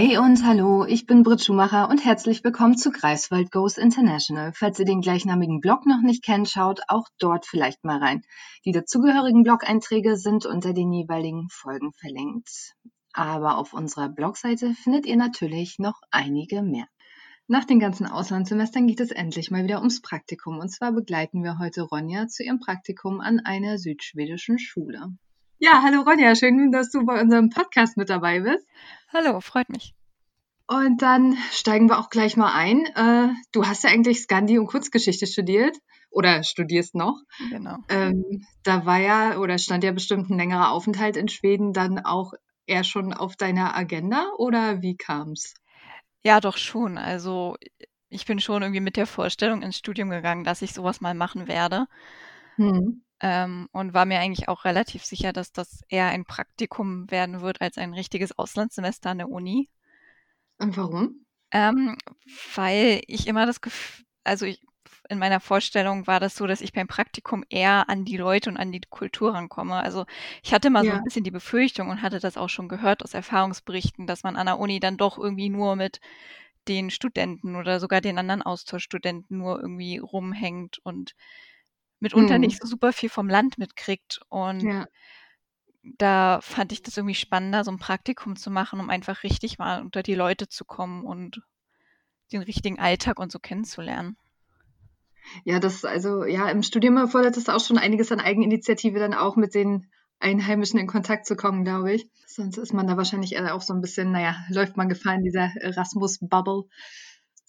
Hey und hallo, ich bin Britt Schumacher und herzlich willkommen zu Greifswald Goes International. Falls ihr den gleichnamigen Blog noch nicht kennt, schaut auch dort vielleicht mal rein. Die dazugehörigen Blog-Einträge sind unter den jeweiligen Folgen verlinkt. Aber auf unserer Blogseite findet ihr natürlich noch einige mehr. Nach den ganzen Auslandssemestern geht es endlich mal wieder ums Praktikum. Und zwar begleiten wir heute Ronja zu ihrem Praktikum an einer südschwedischen Schule. Ja, hallo Ronja, schön, dass du bei unserem Podcast mit dabei bist. Hallo, freut mich. Und dann steigen wir auch gleich mal ein. Äh, du hast ja eigentlich Skandi und Kurzgeschichte studiert oder studierst noch. Genau. Ähm, da war ja oder stand ja bestimmt ein längerer Aufenthalt in Schweden dann auch eher schon auf deiner Agenda oder wie kam's? Ja, doch schon. Also ich bin schon irgendwie mit der Vorstellung ins Studium gegangen, dass ich sowas mal machen werde. Hm. Ähm, und war mir eigentlich auch relativ sicher, dass das eher ein Praktikum werden wird als ein richtiges Auslandssemester an der Uni. Und warum? Ähm, weil ich immer das Gefühl, also ich, in meiner Vorstellung war das so, dass ich beim Praktikum eher an die Leute und an die Kultur rankomme. Also ich hatte mal ja. so ein bisschen die Befürchtung und hatte das auch schon gehört aus Erfahrungsberichten, dass man an der Uni dann doch irgendwie nur mit den Studenten oder sogar den anderen Austauschstudenten nur irgendwie rumhängt und mitunter hm. nicht so super viel vom Land mitkriegt. Und ja. da fand ich das irgendwie spannender, so ein Praktikum zu machen, um einfach richtig mal unter die Leute zu kommen und den richtigen Alltag und so kennenzulernen. Ja, das, also, ja, im Studium erfordert es auch schon einiges an Eigeninitiative, dann auch mit den Einheimischen in Kontakt zu kommen, glaube ich. Sonst ist man da wahrscheinlich auch so ein bisschen, naja, läuft man Gefahr in dieser Erasmus-Bubble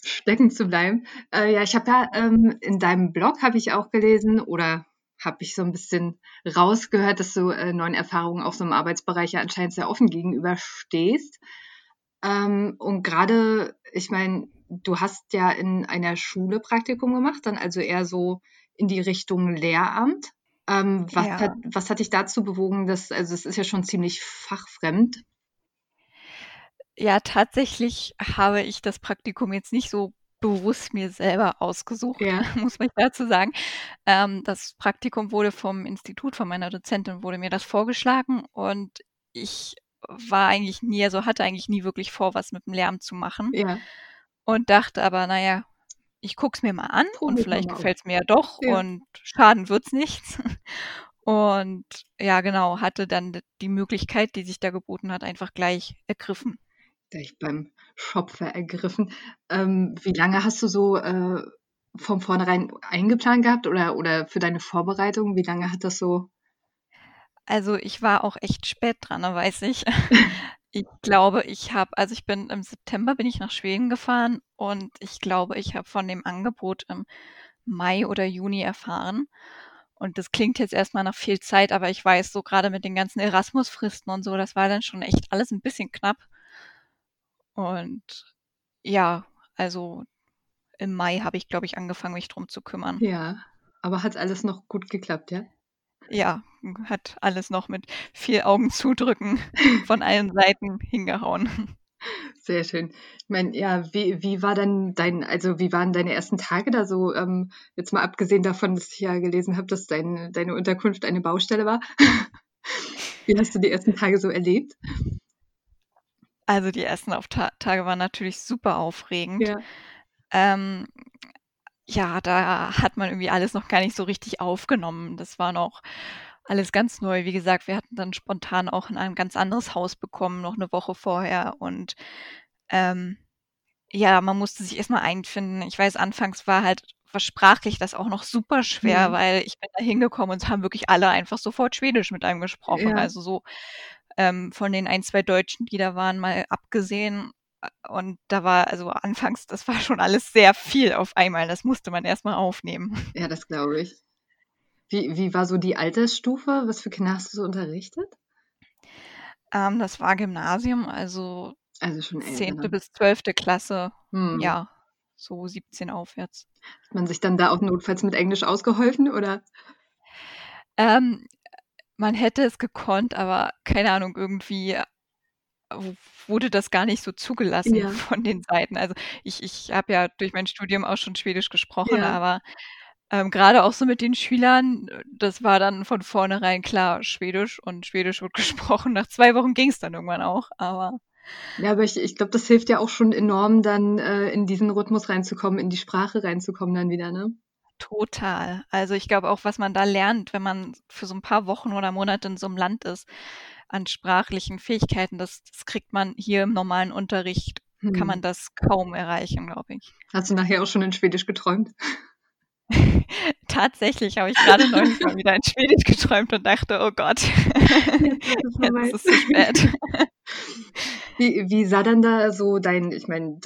stecken zu bleiben. Äh, ja, ich habe ja ähm, in deinem Blog habe ich auch gelesen oder habe ich so ein bisschen rausgehört, dass du äh, neuen Erfahrungen auf so einem Arbeitsbereich ja anscheinend sehr offen gegenüberstehst. Ähm, und gerade, ich meine, du hast ja in einer Schule Praktikum gemacht, dann also eher so in die Richtung Lehramt. Ähm, was, ja. hat, was hat dich dazu bewogen, dass, also es ist ja schon ziemlich fachfremd, ja, tatsächlich habe ich das Praktikum jetzt nicht so bewusst mir selber ausgesucht, ja. muss man dazu sagen. Ähm, das Praktikum wurde vom Institut, von meiner Dozentin wurde mir das vorgeschlagen und ich war eigentlich nie, also hatte eigentlich nie wirklich vor, was mit dem Lärm zu machen. Ja. Und dachte aber, naja, ich gucke es mir mal an Probier und vielleicht gefällt es mir ja doch ja. und schaden wird es nichts. Und ja, genau, hatte dann die Möglichkeit, die sich da geboten hat, einfach gleich ergriffen gleich beim Schopfer ergriffen. Ähm, wie lange hast du so äh, von vornherein eingeplant gehabt oder, oder für deine Vorbereitung? Wie lange hat das so? Also ich war auch echt spät dran, ne, weiß ich. ich glaube, ich habe, also ich bin im September bin ich nach Schweden gefahren und ich glaube, ich habe von dem Angebot im Mai oder Juni erfahren. Und das klingt jetzt erstmal nach viel Zeit, aber ich weiß so gerade mit den ganzen Erasmus-Fristen und so, das war dann schon echt alles ein bisschen knapp. Und ja, also im Mai habe ich, glaube ich, angefangen, mich drum zu kümmern. Ja, aber hat alles noch gut geklappt, ja? Ja, hat alles noch mit viel Augen zudrücken von allen Seiten hingehauen. Sehr schön. Ich meine, ja, wie, wie war dann dein, also wie waren deine ersten Tage da so? Ähm, jetzt mal abgesehen davon, dass ich ja gelesen habe, dass dein, deine Unterkunft eine Baustelle war. wie hast du die ersten Tage so erlebt? Also die ersten auf Ta Tage waren natürlich super aufregend. Ja. Ähm, ja, da hat man irgendwie alles noch gar nicht so richtig aufgenommen. Das war noch alles ganz neu. Wie gesagt, wir hatten dann spontan auch in ein ganz anderes Haus bekommen, noch eine Woche vorher. Und ähm, ja, man musste sich erstmal einfinden. Ich weiß, anfangs war halt was sprachlich das auch noch super schwer, mhm. weil ich bin da hingekommen und haben wirklich alle einfach sofort Schwedisch mit einem gesprochen. Ja. Also so ähm, von den ein, zwei Deutschen, die da waren, mal abgesehen. Und da war, also anfangs, das war schon alles sehr viel auf einmal. Das musste man erstmal aufnehmen. Ja, das glaube ich. Wie, wie war so die Altersstufe? Was für Kinder hast du so unterrichtet? Ähm, das war Gymnasium, also, also schon 10. bis 12. Klasse. Hm. Ja, so 17 aufwärts. Hat man sich dann da auch notfalls mit Englisch ausgeholfen oder? Ähm, man hätte es gekonnt, aber keine Ahnung, irgendwie äh, wurde das gar nicht so zugelassen ja. von den Seiten. Also ich, ich habe ja durch mein Studium auch schon Schwedisch gesprochen, ja. aber ähm, gerade auch so mit den Schülern, das war dann von vornherein klar Schwedisch und Schwedisch wird gesprochen. Nach zwei Wochen ging es dann irgendwann auch, aber. Ja, aber ich, ich glaube, das hilft ja auch schon enorm, dann äh, in diesen Rhythmus reinzukommen, in die Sprache reinzukommen dann wieder, ne? Total. Also ich glaube auch, was man da lernt, wenn man für so ein paar Wochen oder Monate in so einem Land ist, an sprachlichen Fähigkeiten, das, das kriegt man hier im normalen Unterricht, hm. kann man das kaum erreichen, glaube ich. Hast du nachher auch schon in Schwedisch geträumt? Tatsächlich habe ich gerade neulich mal wieder in Schwedisch geträumt und dachte, oh Gott, jetzt ist es zu spät. Wie, wie sah dann da so dein, ich meine,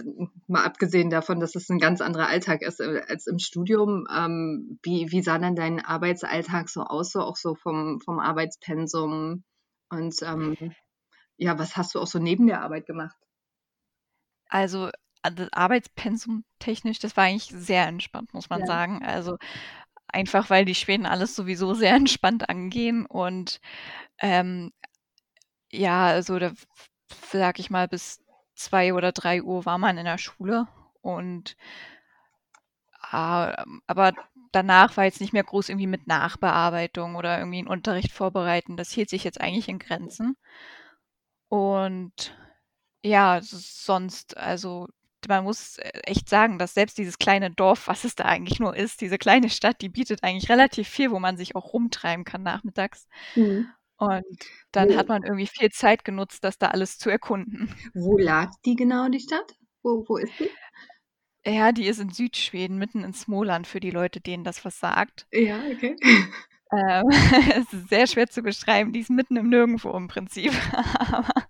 mal abgesehen davon, dass es ein ganz anderer Alltag ist äh, als im Studium, ähm, wie, wie sah dann dein Arbeitsalltag so aus, so auch so vom, vom Arbeitspensum und ähm, ja, was hast du auch so neben der Arbeit gemacht? Also also Arbeitspensum technisch, das war eigentlich sehr entspannt, muss man ja. sagen. Also einfach, weil die Schweden alles sowieso sehr entspannt angehen und ähm, ja, also da sag ich mal, bis zwei oder drei Uhr war man in der Schule und äh, aber danach war jetzt nicht mehr groß irgendwie mit Nachbearbeitung oder irgendwie einen Unterricht vorbereiten. Das hielt sich jetzt eigentlich in Grenzen. Und ja, sonst, also man muss echt sagen, dass selbst dieses kleine Dorf, was es da eigentlich nur ist, diese kleine Stadt, die bietet eigentlich relativ viel, wo man sich auch rumtreiben kann nachmittags. Mhm. Und dann wo, hat man irgendwie viel Zeit genutzt, das da alles zu erkunden. Wo lag die genau, die Stadt? Wo, wo ist die? Ja, die ist in Südschweden, mitten in Smoland, für die Leute, denen das was sagt. Ja, okay. Ähm, es ist sehr schwer zu beschreiben, die ist mitten im Nirgendwo im Prinzip.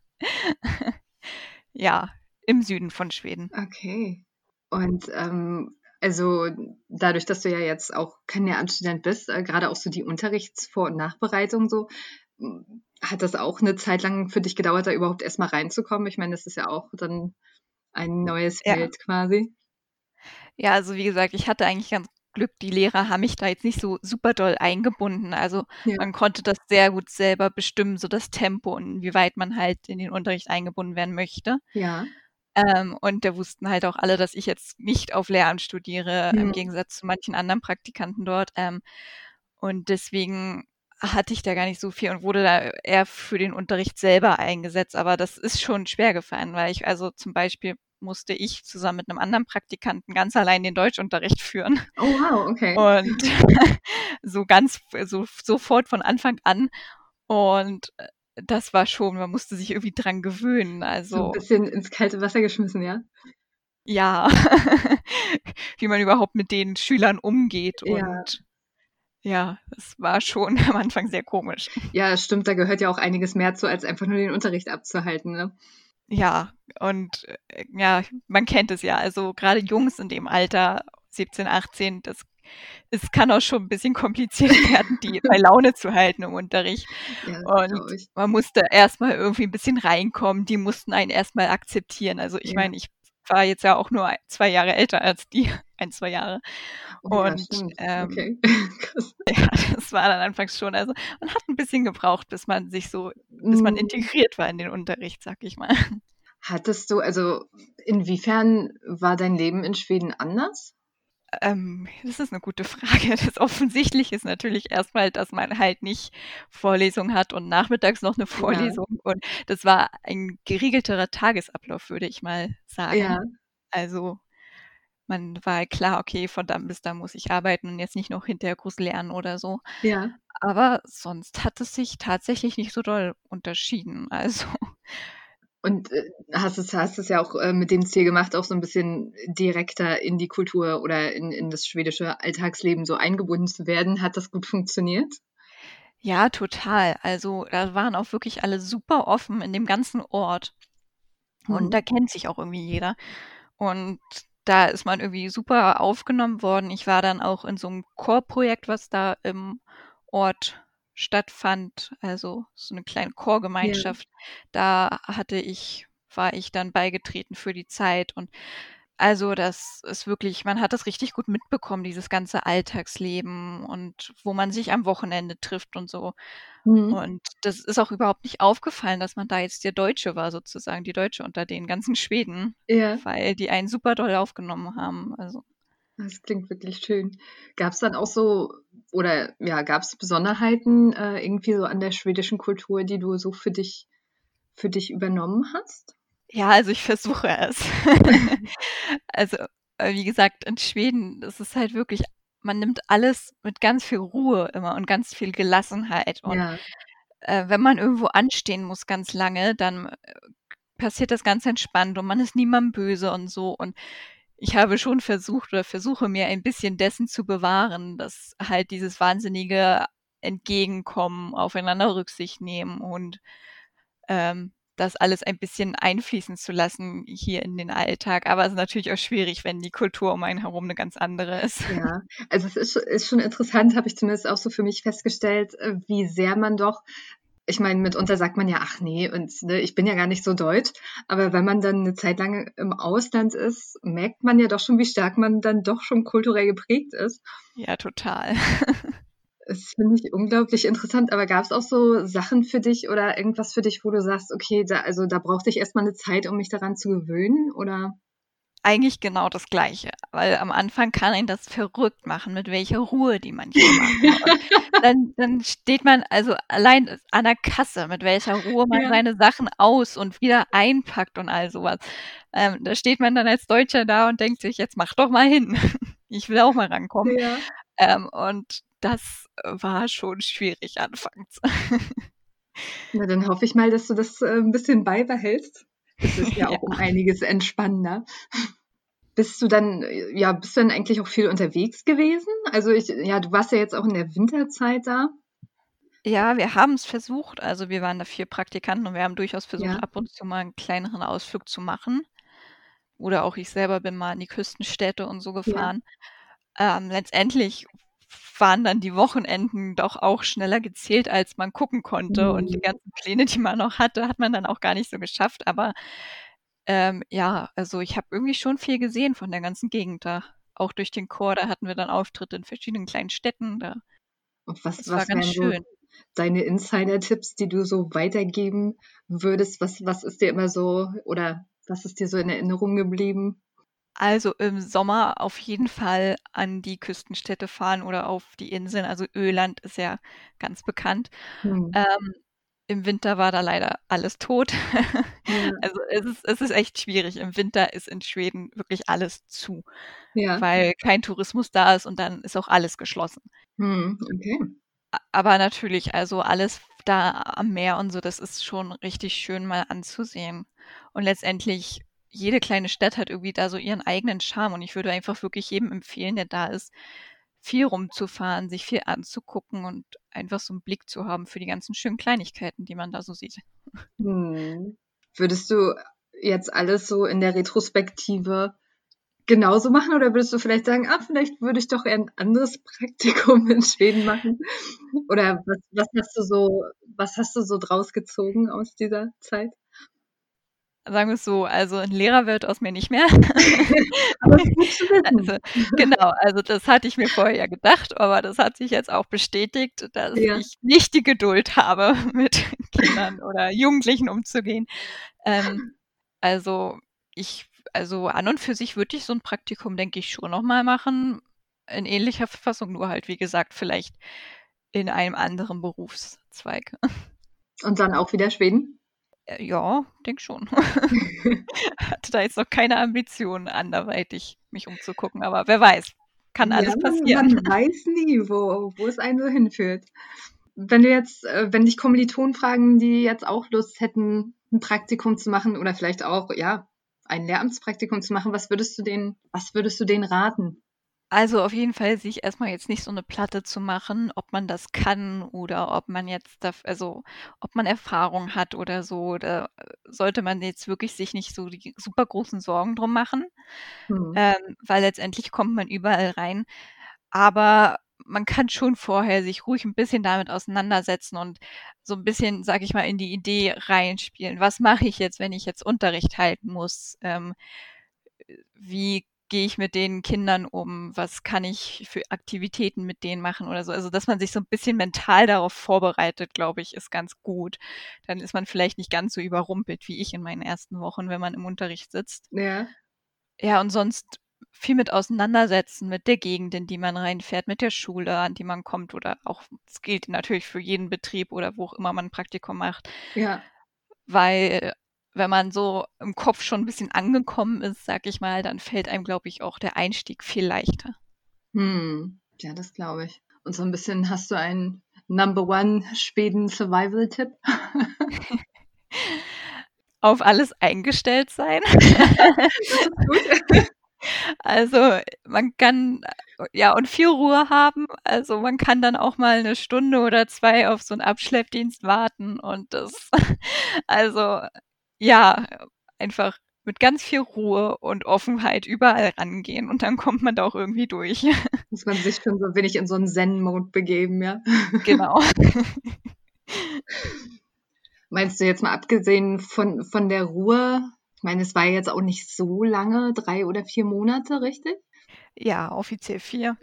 ja, im Süden von Schweden. Okay. Und ähm, also dadurch, dass du ja jetzt auch kein Lehramtsstudent bist, äh, gerade auch so die Unterrichtsvor- und Nachbereitung so, hat das auch eine Zeit lang für dich gedauert, da überhaupt erstmal reinzukommen? Ich meine, das ist ja auch dann ein neues Feld ja. quasi. Ja, also wie gesagt, ich hatte eigentlich ganz Glück, die Lehrer haben mich da jetzt nicht so super doll eingebunden. Also ja. man konnte das sehr gut selber bestimmen, so das Tempo und wie weit man halt in den Unterricht eingebunden werden möchte. Ja. Ähm, und da wussten halt auch alle, dass ich jetzt nicht auf Lehramt studiere, mhm. im Gegensatz zu manchen anderen Praktikanten dort. Ähm, und deswegen hatte ich da gar nicht so viel und wurde da eher für den Unterricht selber eingesetzt. Aber das ist schon schwer gefallen, weil ich also zum Beispiel musste ich zusammen mit einem anderen Praktikanten ganz allein den Deutschunterricht führen. Oh wow, okay. Und so ganz, so sofort von Anfang an. Und das war schon, man musste sich irgendwie dran gewöhnen. Also so ein bisschen ins kalte Wasser geschmissen, ja? Ja, wie man überhaupt mit den Schülern umgeht ja. und ja, es war schon am Anfang sehr komisch. Ja, stimmt, da gehört ja auch einiges mehr zu, als einfach nur den Unterricht abzuhalten, ne? Ja, und äh, ja, man kennt es ja. Also gerade Jungs in dem Alter, 17, 18, das es kann auch schon ein bisschen kompliziert werden, die bei Laune zu halten im Unterricht. Ja, und man musste erstmal irgendwie ein bisschen reinkommen. Die mussten einen erstmal akzeptieren. Also ich ja. meine, ich war jetzt ja auch nur zwei Jahre älter als die, ein, zwei Jahre. Oh, und ja, ähm, okay. ja, das war dann anfangs schon. Also man hat ein bisschen gebraucht, bis man sich so, bis man mm. integriert war in den Unterricht, sag ich mal. Hattest du, also inwiefern war dein Leben in Schweden anders? Ähm, das ist eine gute Frage. Das Offensichtliche ist natürlich erstmal, dass man halt nicht Vorlesung hat und nachmittags noch eine Vorlesung. Ja. Und das war ein geregelterer Tagesablauf, würde ich mal sagen. Ja. Also man war klar, okay, von dann bis da muss ich arbeiten und jetzt nicht noch hinterher groß lernen oder so. Ja. Aber sonst hat es sich tatsächlich nicht so doll unterschieden. Also und äh, hast es, hast es ja auch äh, mit dem Ziel gemacht, auch so ein bisschen direkter in die Kultur oder in, in das schwedische Alltagsleben so eingebunden zu werden. Hat das gut funktioniert? Ja, total. Also da waren auch wirklich alle super offen in dem ganzen Ort. Und mhm. da kennt sich auch irgendwie jeder. Und da ist man irgendwie super aufgenommen worden. Ich war dann auch in so einem Chorprojekt, was da im Ort stattfand, also so eine kleine Chorgemeinschaft. Ja. Da hatte ich, war ich dann beigetreten für die Zeit und also das ist wirklich, man hat das richtig gut mitbekommen, dieses ganze Alltagsleben und wo man sich am Wochenende trifft und so. Mhm. Und das ist auch überhaupt nicht aufgefallen, dass man da jetzt der Deutsche war, sozusagen, die Deutsche unter den ganzen Schweden, ja. weil die einen super doll aufgenommen haben. Also Das klingt wirklich schön. Gab es dann auch so, oder ja, gab es Besonderheiten äh, irgendwie so an der schwedischen Kultur, die du so für dich, für dich übernommen hast? Ja, also ich versuche es. also, äh, wie gesagt, in Schweden, das ist halt wirklich, man nimmt alles mit ganz viel Ruhe immer und ganz viel Gelassenheit. Und ja. äh, wenn man irgendwo anstehen muss ganz lange, dann äh, passiert das ganz entspannt und man ist niemandem böse und so. Und ich habe schon versucht oder versuche mir ein bisschen dessen zu bewahren, dass halt dieses wahnsinnige Entgegenkommen, aufeinander Rücksicht nehmen und ähm, das alles ein bisschen einfließen zu lassen hier in den Alltag. Aber es ist natürlich auch schwierig, wenn die Kultur um einen herum eine ganz andere ist. Ja, also es ist, ist schon interessant, habe ich zumindest auch so für mich festgestellt, äh, wie sehr man doch ich meine, mitunter sagt man ja, ach nee, und ne, ich bin ja gar nicht so deutsch. Aber wenn man dann eine Zeit lang im Ausland ist, merkt man ja doch schon, wie stark man dann doch schon kulturell geprägt ist. Ja, total. Das finde ich unglaublich interessant. Aber gab es auch so Sachen für dich oder irgendwas für dich, wo du sagst, okay, da, also da brauchte ich erstmal eine Zeit, um mich daran zu gewöhnen? Oder? Eigentlich genau das Gleiche, weil am Anfang kann ihn das verrückt machen, mit welcher Ruhe die manche machen. dann, dann steht man also allein an der Kasse, mit welcher Ruhe man ja. seine Sachen aus und wieder einpackt und all sowas. Ähm, da steht man dann als Deutscher da und denkt sich, jetzt mach doch mal hin. ich will auch mal rankommen. Ja. Ähm, und das war schon schwierig anfangs. Na, dann hoffe ich mal, dass du das äh, ein bisschen beibehältst. Das ist ja auch ja. um einiges entspannender. Bist du dann, ja, bist du dann eigentlich auch viel unterwegs gewesen? Also ich, ja, du warst ja jetzt auch in der Winterzeit da. Ja, wir haben es versucht. Also wir waren da vier Praktikanten und wir haben durchaus versucht, ja. ab und zu mal einen kleineren Ausflug zu machen. Oder auch ich selber bin mal in die Küstenstädte und so gefahren. Ja. Ähm, letztendlich waren dann die Wochenenden doch auch schneller gezählt, als man gucken konnte. Mhm. Und die mhm. ganzen Pläne, die man noch hatte, hat man dann auch gar nicht so geschafft. Aber ähm, ja, also ich habe irgendwie schon viel gesehen von der ganzen Gegend da. Auch durch den Chor, da hatten wir dann Auftritte in verschiedenen kleinen Städten. Da. Und was, das was war ganz schön. Deine Insider-Tipps, die du so weitergeben würdest? Was, was ist dir immer so oder was ist dir so in Erinnerung geblieben? Also im Sommer auf jeden Fall an die Küstenstädte fahren oder auf die Inseln. Also Öland ist ja ganz bekannt. Hm. Ähm, Im Winter war da leider alles tot. Ja. Also es ist, es ist echt schwierig. Im Winter ist in Schweden wirklich alles zu, ja. weil kein Tourismus da ist und dann ist auch alles geschlossen. Hm, okay. Aber natürlich, also alles da am Meer und so, das ist schon richtig schön mal anzusehen. Und letztendlich jede kleine Stadt hat irgendwie da so ihren eigenen Charme und ich würde einfach wirklich jedem empfehlen, der da ist, viel rumzufahren, sich viel anzugucken und einfach so einen Blick zu haben für die ganzen schönen Kleinigkeiten, die man da so sieht. Hm. Würdest du jetzt alles so in der Retrospektive genauso machen oder würdest du vielleicht sagen, ah, vielleicht würde ich doch eher ein anderes Praktikum in Schweden machen? Oder was, was hast du so, was hast du so draus gezogen aus dieser Zeit? Sagen wir es so, also ein Lehrer wird aus mir nicht mehr. aber also, genau, also das hatte ich mir vorher ja gedacht, aber das hat sich jetzt auch bestätigt, dass ja. ich nicht die Geduld habe, mit Kindern oder Jugendlichen umzugehen. Ähm, also ich, also an und für sich würde ich so ein Praktikum, denke ich, schon nochmal machen. In ähnlicher Verfassung, nur halt, wie gesagt, vielleicht in einem anderen Berufszweig. Und dann auch wieder Schweden? Äh, ja, denke schon. Hatte da jetzt noch keine Ambitionen, anderweitig mich umzugucken, aber wer weiß, kann alles ja, passieren. Man weiß nie, wo, wo es einen so hinführt. Wenn du jetzt, äh, wenn dich Kommilitonen fragen, die jetzt auch Lust hätten, ein Praktikum zu machen oder vielleicht auch, ja, ein Lehramtspraktikum zu machen, was würdest du denen, was würdest du denen raten? Also auf jeden Fall sich erstmal jetzt nicht so eine Platte zu machen, ob man das kann oder ob man jetzt da also ob man Erfahrung hat oder so. Da sollte man jetzt wirklich sich nicht so die super großen Sorgen drum machen, Mhm. ähm, weil letztendlich kommt man überall rein. Aber man kann schon vorher sich ruhig ein bisschen damit auseinandersetzen und so ein bisschen, sage ich mal, in die Idee reinspielen. Was mache ich jetzt, wenn ich jetzt Unterricht halten muss? Ähm, wie gehe ich mit den Kindern um? Was kann ich für Aktivitäten mit denen machen oder so? Also, dass man sich so ein bisschen mental darauf vorbereitet, glaube ich, ist ganz gut. Dann ist man vielleicht nicht ganz so überrumpelt wie ich in meinen ersten Wochen, wenn man im Unterricht sitzt. Ja. Ja, und sonst viel mit auseinandersetzen, mit der Gegend, in die man reinfährt, mit der Schule, an die man kommt oder auch, es gilt natürlich für jeden Betrieb oder wo auch immer man ein Praktikum macht. Ja. Weil wenn man so im Kopf schon ein bisschen angekommen ist, sag ich mal, dann fällt einem, glaube ich, auch der Einstieg viel leichter. Hm, ja, das glaube ich. Und so ein bisschen hast du einen Number One Schweden Survival Tipp? Auf alles eingestellt sein. das ist gut. Also man kann ja und viel Ruhe haben. Also man kann dann auch mal eine Stunde oder zwei auf so einen Abschleppdienst warten und das also ja, einfach mit ganz viel Ruhe und Offenheit überall rangehen und dann kommt man da auch irgendwie durch. Muss man sich schon so ein wenig in so einen Zen-Mode begeben, ja. Genau. Meinst du jetzt mal abgesehen von, von der Ruhe, ich meine, es war jetzt auch nicht so lange, drei oder vier Monate, richtig? Ja, offiziell vier.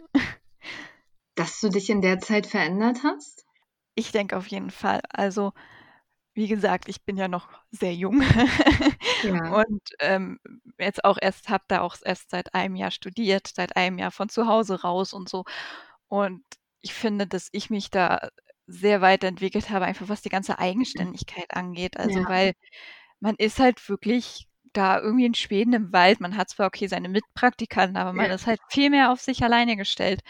Dass du dich in der Zeit verändert hast? Ich denke auf jeden Fall. Also wie gesagt, ich bin ja noch sehr jung ja. und ähm, jetzt auch erst habe da auch erst seit einem Jahr studiert, seit einem Jahr von zu Hause raus und so. Und ich finde, dass ich mich da sehr weiterentwickelt habe, einfach was die ganze Eigenständigkeit angeht. Also ja. weil man ist halt wirklich da irgendwie in Schweden im Wald. Man hat zwar okay seine Mitpraktikanten, aber man ja. ist halt viel mehr auf sich alleine gestellt.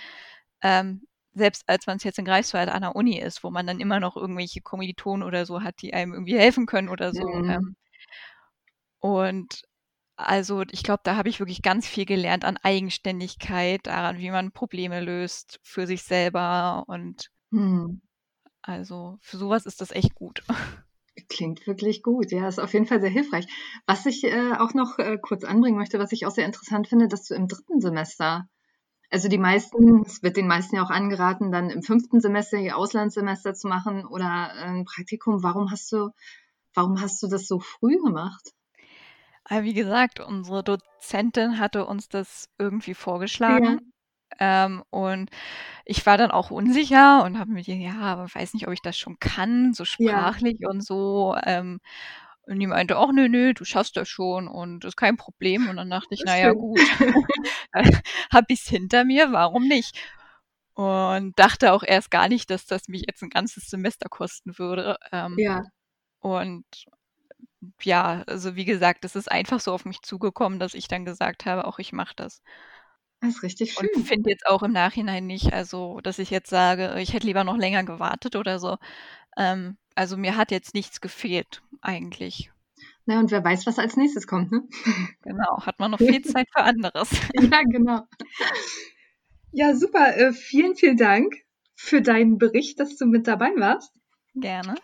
Ähm, selbst als man es jetzt in Greifswald an der Uni ist, wo man dann immer noch irgendwelche Kommilitonen oder so hat, die einem irgendwie helfen können oder so. Mhm. Ähm, und also ich glaube, da habe ich wirklich ganz viel gelernt an Eigenständigkeit, daran, wie man Probleme löst für sich selber und mhm. also für sowas ist das echt gut. Klingt wirklich gut, ja, ist auf jeden Fall sehr hilfreich. Was ich äh, auch noch äh, kurz anbringen möchte, was ich auch sehr interessant finde, dass du im dritten Semester also die meisten, es wird den meisten ja auch angeraten, dann im fünften Semester ihr Auslandssemester zu machen oder ein Praktikum. Warum hast du, warum hast du das so früh gemacht? Ah, wie gesagt, unsere Dozentin hatte uns das irgendwie vorgeschlagen. Ja. Ähm, und ich war dann auch unsicher und habe mir gedacht, ja, aber weiß nicht, ob ich das schon kann, so sprachlich ja. und so. Ähm, und die meinte, ach nö, nö, du schaffst das schon und das ist kein Problem. Und dann dachte ich, naja, gut, hab ich's hinter mir, warum nicht? Und dachte auch erst gar nicht, dass das mich jetzt ein ganzes Semester kosten würde. Ähm, ja. Und ja, also wie gesagt, es ist einfach so auf mich zugekommen, dass ich dann gesagt habe, auch ich mache das. Das ist richtig schön. Und finde jetzt auch im Nachhinein nicht, also dass ich jetzt sage, ich hätte lieber noch länger gewartet oder so. Ähm, also mir hat jetzt nichts gefehlt eigentlich. Na, und wer weiß, was als nächstes kommt, ne? Genau, hat man noch viel Zeit für anderes. ja, genau. Ja, super. Äh, vielen, vielen Dank für deinen Bericht, dass du mit dabei warst. Gerne.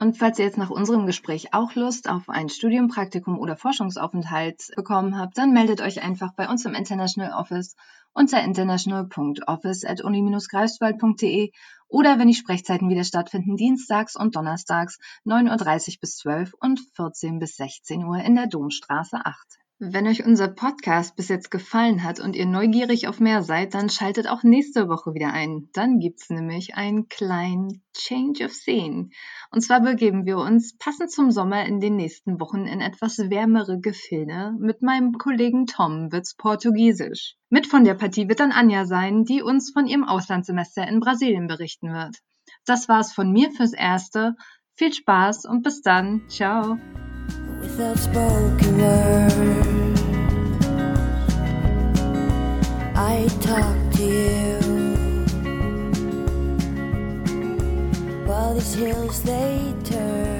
Und falls ihr jetzt nach unserem Gespräch auch Lust auf ein Studium, Praktikum oder Forschungsaufenthalt bekommen habt, dann meldet euch einfach bei uns im International Office unter international.office.uni-greifswald.de oder wenn die Sprechzeiten wieder stattfinden, dienstags und donnerstags 9.30 Uhr bis 12 und 14 bis 16 Uhr in der Domstraße 8. Wenn euch unser Podcast bis jetzt gefallen hat und ihr neugierig auf mehr seid, dann schaltet auch nächste Woche wieder ein. Dann gibt's nämlich einen kleinen Change of Scene. Und zwar begeben wir uns passend zum Sommer in den nächsten Wochen in etwas wärmere Gefilde. Mit meinem Kollegen Tom wird's Portugiesisch. Mit von der Partie wird dann Anja sein, die uns von ihrem Auslandssemester in Brasilien berichten wird. Das war's von mir fürs Erste. Viel Spaß und bis dann. Ciao. Without spoken words. I talk to you while these hills they turn.